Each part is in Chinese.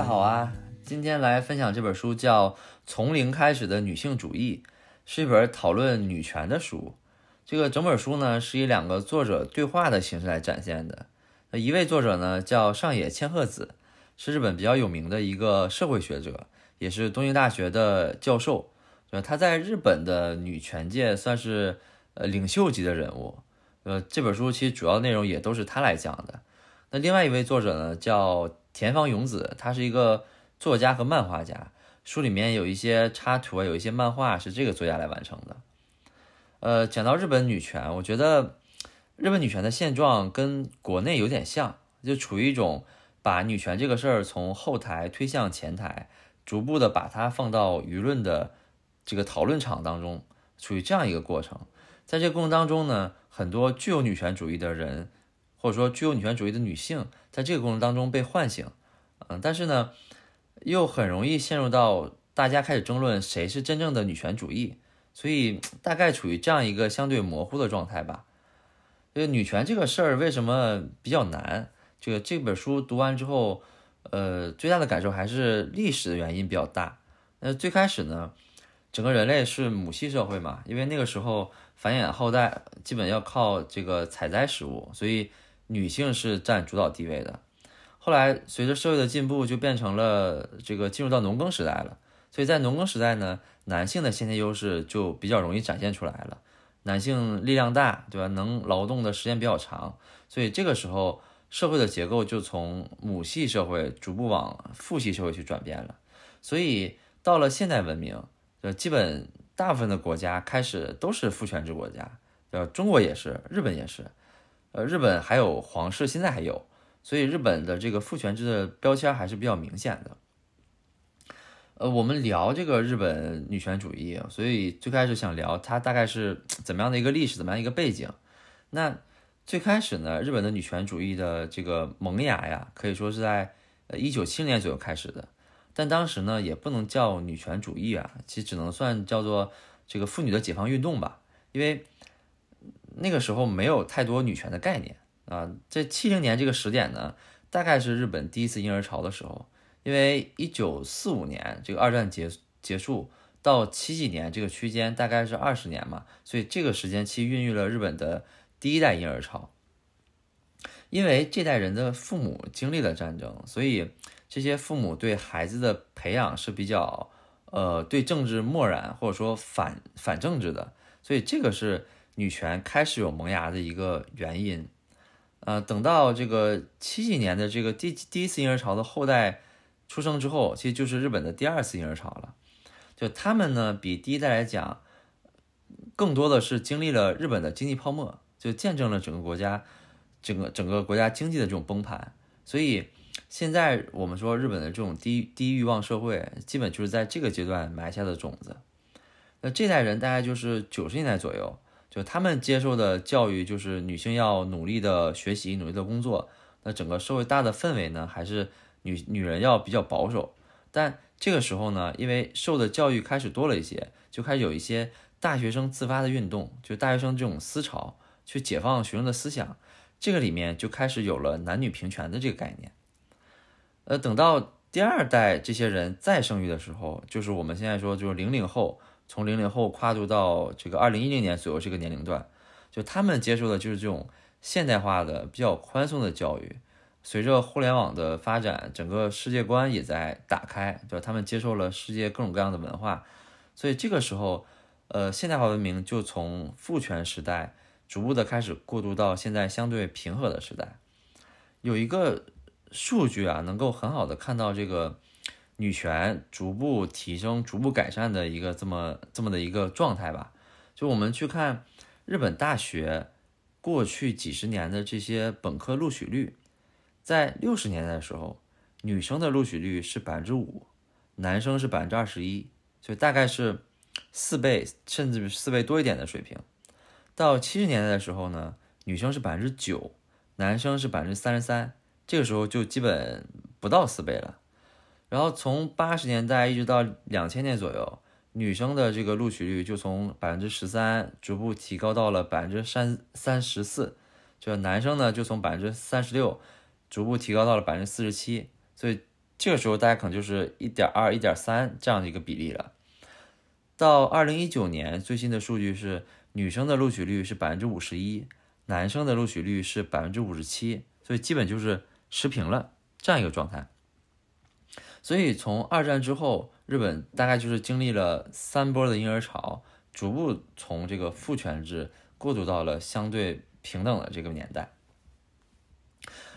大家好啊！今天来分享这本书叫《从零开始的女性主义》，是一本讨论女权的书。这个整本书呢是以两个作者对话的形式来展现的。那一位作者呢叫上野千鹤子，是日本比较有名的一个社会学者，也是东京大学的教授。呃，他在日本的女权界算是呃领袖级的人物。呃，这本书其实主要内容也都是他来讲的。那另外一位作者呢叫田方勇子，他是一个作家和漫画家。书里面有一些插图啊，有一些漫画是这个作家来完成的。呃，讲到日本女权，我觉得日本女权的现状跟国内有点像，就处于一种把女权这个事儿从后台推向前台，逐步的把它放到舆论的这个讨论场当中，处于这样一个过程。在这个过程当中呢，很多具有女权主义的人，或者说具有女权主义的女性，在这个过程当中被唤醒，嗯，但是呢，又很容易陷入到大家开始争论谁是真正的女权主义。所以大概处于这样一个相对模糊的状态吧。这个女权这个事儿为什么比较难？这个这本书读完之后，呃，最大的感受还是历史的原因比较大。那最开始呢，整个人类是母系社会嘛，因为那个时候繁衍后代基本要靠这个采摘食物，所以女性是占主导地位的。后来随着社会的进步，就变成了这个进入到农耕时代了。所以在农耕时代呢。男性的先天优势就比较容易展现出来了，男性力量大，对吧？能劳动的时间比较长，所以这个时候社会的结构就从母系社会逐步往父系社会去转变了。所以到了现代文明，呃，基本大部分的国家开始都是父权制国家，呃，中国也是，日本也是，呃，日本还有皇室，现在还有，所以日本的这个父权制的标签还是比较明显的。呃，我们聊这个日本女权主义，所以最开始想聊它大概是怎么样的一个历史，怎么样一个背景。那最开始呢，日本的女权主义的这个萌芽呀，可以说是在呃一九七零年左右开始的。但当时呢，也不能叫女权主义啊，其实只能算叫做这个妇女的解放运动吧，因为那个时候没有太多女权的概念啊。这七零年这个时点呢，大概是日本第一次婴儿潮的时候。因为一九四五年这个二战结结束到七几年这个区间大概是二十年嘛，所以这个时间期孕育了日本的第一代婴儿潮。因为这代人的父母经历了战争，所以这些父母对孩子的培养是比较呃对政治漠然或者说反反政治的，所以这个是女权开始有萌芽的一个原因。呃，等到这个七几年的这个第第一次婴儿潮的后代。出生之后，其实就是日本的第二次婴儿潮了。就他们呢，比第一代来讲，更多的是经历了日本的经济泡沫，就见证了整个国家、整个整个国家经济的这种崩盘。所以现在我们说日本的这种低低欲望社会，基本就是在这个阶段埋下的种子。那这代人大概就是九十年代左右，就他们接受的教育就是女性要努力的学习、努力的工作。那整个社会大的氛围呢，还是。女女人要比较保守，但这个时候呢，因为受的教育开始多了一些，就开始有一些大学生自发的运动，就大学生这种思潮，去解放学生的思想，这个里面就开始有了男女平权的这个概念。呃，等到第二代这些人再生育的时候，就是我们现在说就是零零后，从零零后跨度到这个二零一零年左右这个年龄段，就他们接受的就是这种现代化的比较宽松的教育。随着互联网的发展，整个世界观也在打开，对吧？他们接受了世界各种各样的文化，所以这个时候，呃，现代化文明就从父权时代逐步的开始过渡到现在相对平和的时代。有一个数据啊，能够很好的看到这个女权逐步提升、逐步改善的一个这么这么的一个状态吧。就我们去看日本大学过去几十年的这些本科录取率。在六十年代的时候，女生的录取率是百分之五，男生是百分之二十一，所以大概是四倍甚至四倍多一点的水平。到七十年代的时候呢，女生是百分之九，男生是百分之三十三，这个时候就基本不到四倍了。然后从八十年代一直到两千年左右，女生的这个录取率就从百分之十三逐步提高到了百分之三三十四，这男生呢就从百分之三十六逐步提高到了百分之四十七，所以这个时候大家可能就是一点二、一点三这样的一个比例了。到二零一九年最新的数据是，女生的录取率是百分之五十一，男生的录取率是百分之五十七，所以基本就是持平了这样一个状态。所以从二战之后，日本大概就是经历了三波的婴儿潮，逐步从这个父权制过渡到了相对平等的这个年代。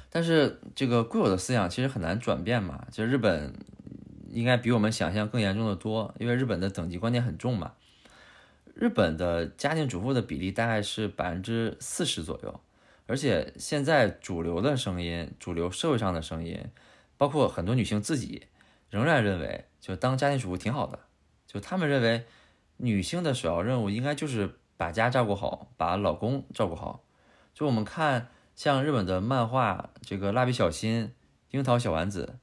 但是这个固有的思想其实很难转变嘛，就日本。应该比我们想象更严重的多，因为日本的等级观念很重嘛。日本的家庭主妇的比例大概是百分之四十左右，而且现在主流的声音、主流社会上的声音，包括很多女性自己，仍然认为就当家庭主妇挺好的。就他们认为，女性的首要任务应该就是把家照顾好，把老公照顾好。就我们看像日本的漫画，这个蜡笔小新、樱桃小丸子。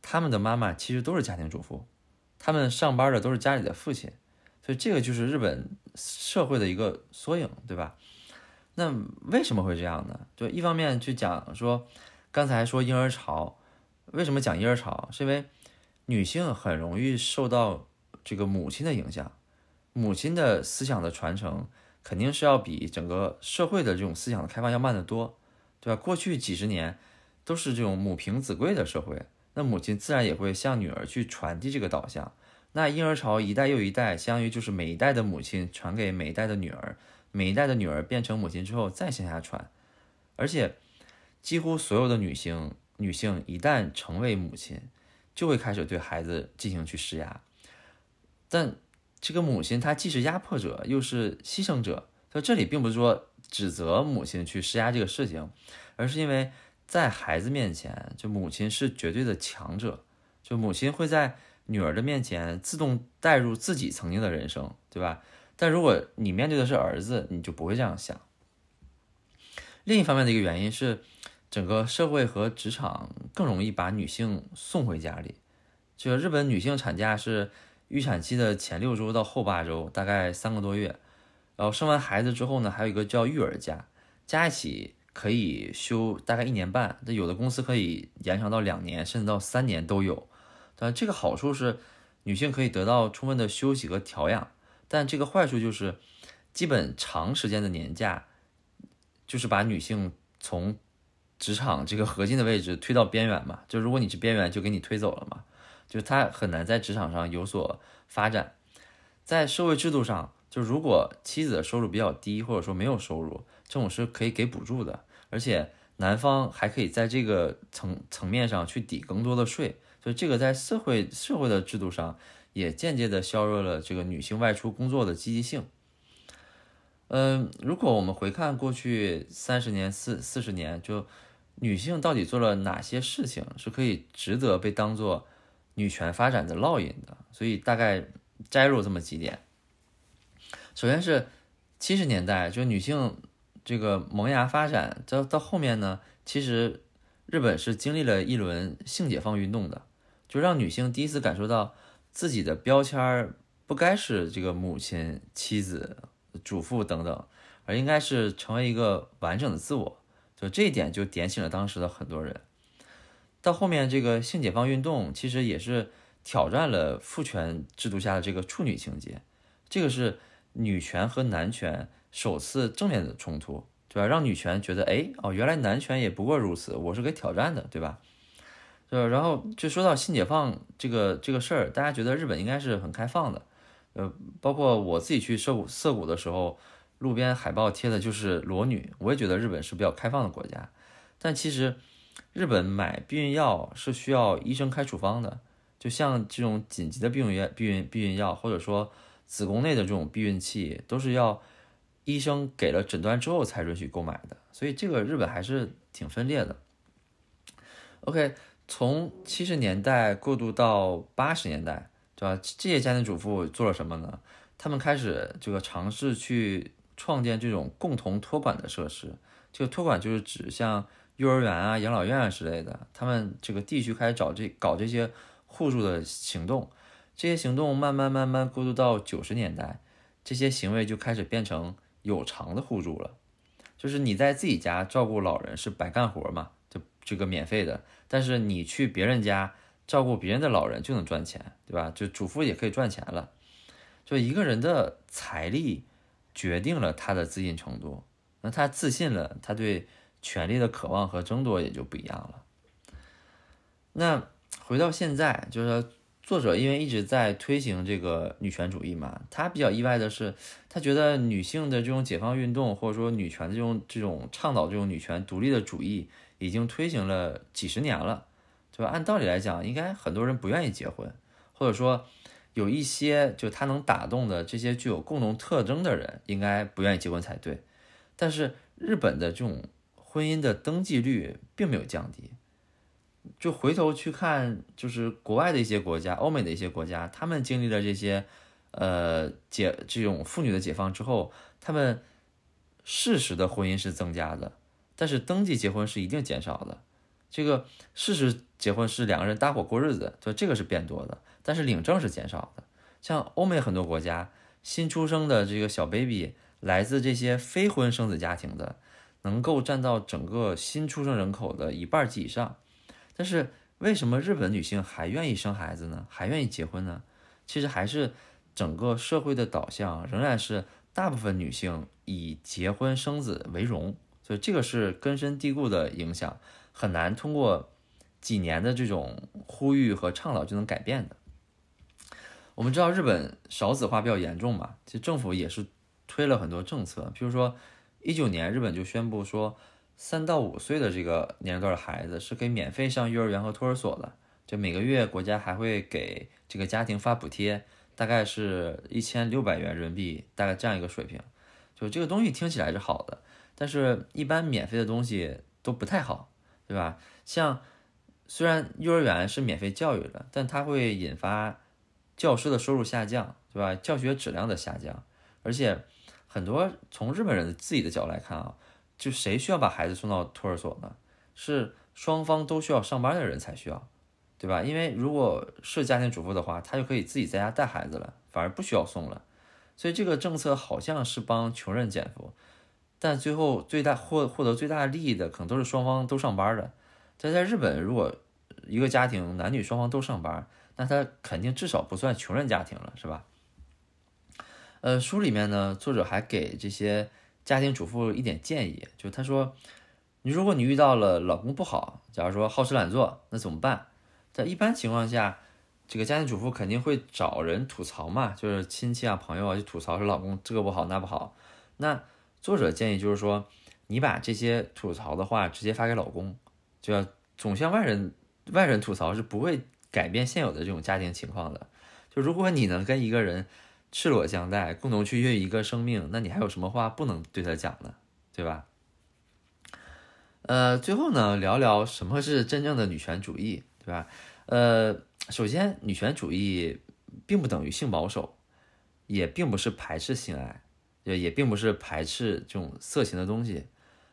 他们的妈妈其实都是家庭主妇，他们上班的都是家里的父亲，所以这个就是日本社会的一个缩影，对吧？那为什么会这样呢？就一方面去讲说，刚才说婴儿潮，为什么讲婴儿潮？是因为女性很容易受到这个母亲的影响，母亲的思想的传承肯定是要比整个社会的这种思想的开放要慢得多，对吧？过去几十年都是这种母凭子贵的社会。那母亲自然也会向女儿去传递这个导向。那婴儿潮一代又一代，相当于就是每一代的母亲传给每一代的女儿，每一代的女儿变成母亲之后再向下传。而且，几乎所有的女性，女性一旦成为母亲，就会开始对孩子进行去施压。但这个母亲她既是压迫者，又是牺牲者。所以这里并不是说指责母亲去施压这个事情，而是因为。在孩子面前，就母亲是绝对的强者，就母亲会在女儿的面前自动带入自己曾经的人生，对吧？但如果你面对的是儿子，你就不会这样想。另一方面的一个原因是，整个社会和职场更容易把女性送回家里。就日本女性产假是预产期的前六周到后八周，大概三个多月，然后生完孩子之后呢，还有一个叫育儿假，加一起。可以休大概一年半，那有的公司可以延长到两年，甚至到三年都有。但这个好处是女性可以得到充分的休息和调养，但这个坏处就是基本长时间的年假就是把女性从职场这个核心的位置推到边缘嘛。就如果你是边缘，就给你推走了嘛。就他很难在职场上有所发展。在社会制度上，就如果妻子的收入比较低，或者说没有收入，这种是可以给补助的。而且男方还可以在这个层层面上去抵更多的税，所以这个在社会社会的制度上也间接的削弱了这个女性外出工作的积极性。嗯，如果我们回看过去三十年、四四十年，就女性到底做了哪些事情是可以值得被当做女权发展的烙印的？所以大概摘入这么几点。首先是七十年代，就女性。这个萌芽发展到到后面呢，其实日本是经历了一轮性解放运动的，就让女性第一次感受到自己的标签儿不该是这个母亲、妻子、主妇等等，而应该是成为一个完整的自我。就这一点就点醒了当时的很多人。到后面这个性解放运动其实也是挑战了父权制度下的这个处女情节，这个是女权和男权。首次正面的冲突，对吧？让女权觉得，哎，哦，原来男权也不过如此，我是可以挑战的，对吧？就然后就说到性解放这个这个事儿，大家觉得日本应该是很开放的，呃，包括我自己去涉谷涩谷的时候，路边海报贴的就是裸女，我也觉得日本是比较开放的国家。但其实日本买避孕药是需要医生开处方的，就像这种紧急的避孕药、避孕避孕药，或者说子宫内的这种避孕器，都是要。医生给了诊断之后才允许购买的，所以这个日本还是挺分裂的。OK，从七十年代过渡到八十年代，对吧？这些家庭主妇做了什么呢？他们开始这个尝试去创建这种共同托管的设施。这个托管就是指像幼儿园啊、养老院啊之类的，他们这个地区开始找这搞这些互助的行动。这些行动慢慢慢慢过渡到九十年代，这些行为就开始变成。有偿的互助了，就是你在自己家照顾老人是白干活嘛，就这个免费的，但是你去别人家照顾别人的老人就能赚钱，对吧？就主妇也可以赚钱了。就一个人的财力决定了他的自信程度，那他自信了，他对权力的渴望和争夺也就不一样了。那回到现在，就是说作者因为一直在推行这个女权主义嘛，他比较意外的是，他觉得女性的这种解放运动，或者说女权的这种这种倡导这种女权独立的主义，已经推行了几十年了，对吧？按道理来讲，应该很多人不愿意结婚，或者说。有一些就他能打动的这些具有共同特征的人，应该不愿意结婚才对。但是日本的这种婚姻的登记率并没有降低。就回头去看，就是国外的一些国家，欧美的一些国家，他们经历了这些，呃解这种妇女的解放之后，他们事实的婚姻是增加的，但是登记结婚是一定减少的。这个事实结婚是两个人搭伙过日子，就这个是变多的。但是领证是减少的，像欧美很多国家，新出生的这个小 baby 来自这些非婚生子家庭的，能够占到整个新出生人口的一半及以上。但是为什么日本女性还愿意生孩子呢？还愿意结婚呢？其实还是整个社会的导向仍然是大部分女性以结婚生子为荣，所以这个是根深蒂固的影响，很难通过几年的这种呼吁和倡导就能改变的。我们知道日本少子化比较严重嘛，其实政府也是推了很多政策，比如说一九年日本就宣布说，三到五岁的这个年龄段的孩子是可以免费上幼儿园和托儿所的，就每个月国家还会给这个家庭发补贴，大概是一千六百元人民币，大概这样一个水平。就这个东西听起来是好的，但是一般免费的东西都不太好，对吧？像虽然幼儿园是免费教育的，但它会引发。教师的收入下降，对吧？教学质量的下降，而且很多从日本人自己的角度来看啊，就谁需要把孩子送到托儿所呢？是双方都需要上班的人才需要，对吧？因为如果是家庭主妇的话，她就可以自己在家带孩子了，反而不需要送了。所以这个政策好像是帮穷人减负，但最后最大获获得最大利益的可能都是双方都上班的。但在日本，如果一个家庭男女双方都上班，那他肯定至少不算穷人家庭了，是吧？呃，书里面呢，作者还给这些家庭主妇一点建议，就他说，你如果你遇到了老公不好，假如说好吃懒做，那怎么办？在一般情况下，这个家庭主妇肯定会找人吐槽嘛，就是亲戚啊、朋友啊，就吐槽说老公这个不好那不好。那作者建议就是说，你把这些吐槽的话直接发给老公，就要总向外人外人吐槽是不会。改变现有的这种家庭情况的，就如果你能跟一个人赤裸相待，共同去孕育一个生命，那你还有什么话不能对他讲呢？对吧？呃，最后呢，聊聊什么是真正的女权主义，对吧？呃，首先，女权主义并不等于性保守，也并不是排斥性爱，也也并不是排斥这种色情的东西。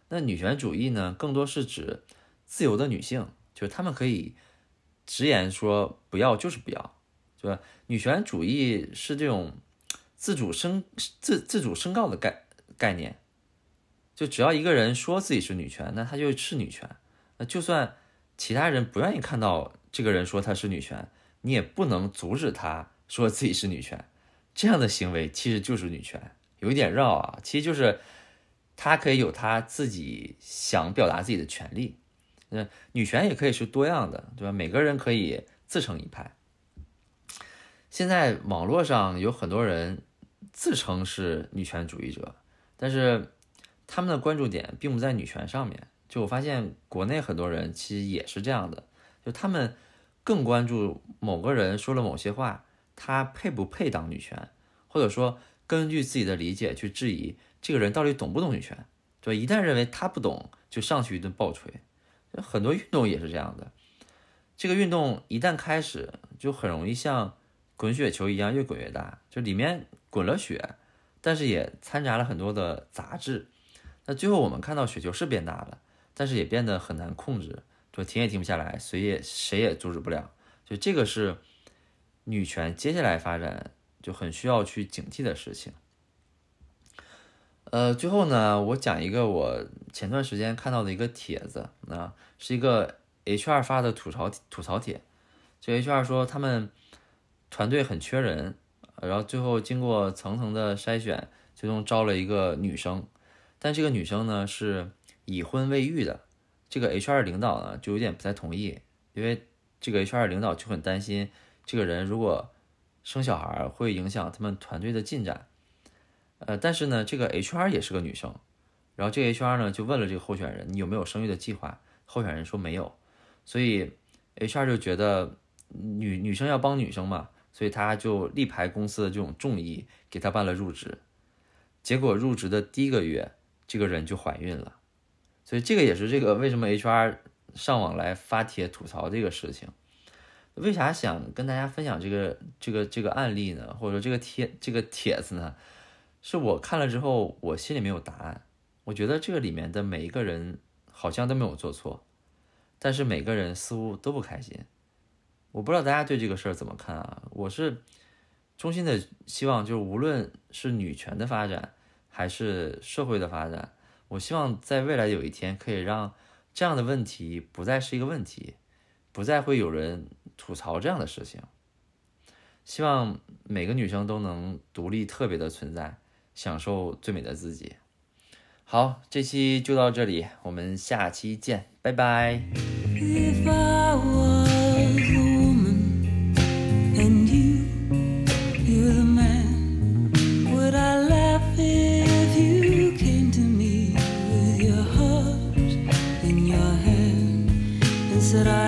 那女权主义呢，更多是指自由的女性，就是她们可以。直言说不要就是不要，对吧？女权主义是这种自主申自自主申告的概概念，就只要一个人说自己是女权，那他就是女权。那就算其他人不愿意看到这个人说他是女权，你也不能阻止他说自己是女权。这样的行为其实就是女权，有一点绕啊，其实就是他可以有他自己想表达自己的权利。那女权也可以是多样的，对吧？每个人可以自成一派。现在网络上有很多人自称是女权主义者，但是他们的关注点并不在女权上面。就我发现，国内很多人其实也是这样的，就他们更关注某个人说了某些话，他配不配当女权，或者说根据自己的理解去质疑这个人到底懂不懂女权。对吧，一旦认为他不懂，就上去一顿暴锤。很多运动也是这样的，这个运动一旦开始，就很容易像滚雪球一样越滚越大，就里面滚了雪，但是也掺杂了很多的杂质。那最后我们看到雪球是变大了，但是也变得很难控制，就停也停不下来，谁也谁也阻止不了。就这个是女权接下来发展就很需要去警惕的事情。呃，最后呢，我讲一个我前段时间看到的一个帖子，啊，是一个 HR 发的吐槽吐槽帖。就 HR 说他们团队很缺人，然后最后经过层层的筛选，最终招了一个女生，但这个女生呢是已婚未育的。这个 HR 领导呢就有点不太同意，因为这个 HR 领导就很担心，这个人如果生小孩会影响他们团队的进展。呃，但是呢，这个 HR 也是个女生，然后这个 HR 呢就问了这个候选人，你有没有生育的计划？候选人说没有，所以 HR 就觉得女女生要帮女生嘛，所以他就力排公司的这种众议，给他办了入职。结果入职的第一个月，这个人就怀孕了，所以这个也是这个为什么 HR 上网来发帖吐槽这个事情。为啥想跟大家分享这个这个这个案例呢？或者说这个帖这个帖子呢？是我看了之后，我心里没有答案。我觉得这个里面的每一个人好像都没有做错，但是每个人似乎都不开心。我不知道大家对这个事儿怎么看啊？我是衷心的希望，就是无论是女权的发展，还是社会的发展，我希望在未来有一天可以让这样的问题不再是一个问题，不再会有人吐槽这样的事情。希望每个女生都能独立特别的存在。享受最美的自己。好，这期就到这里，我们下期见，拜拜。that I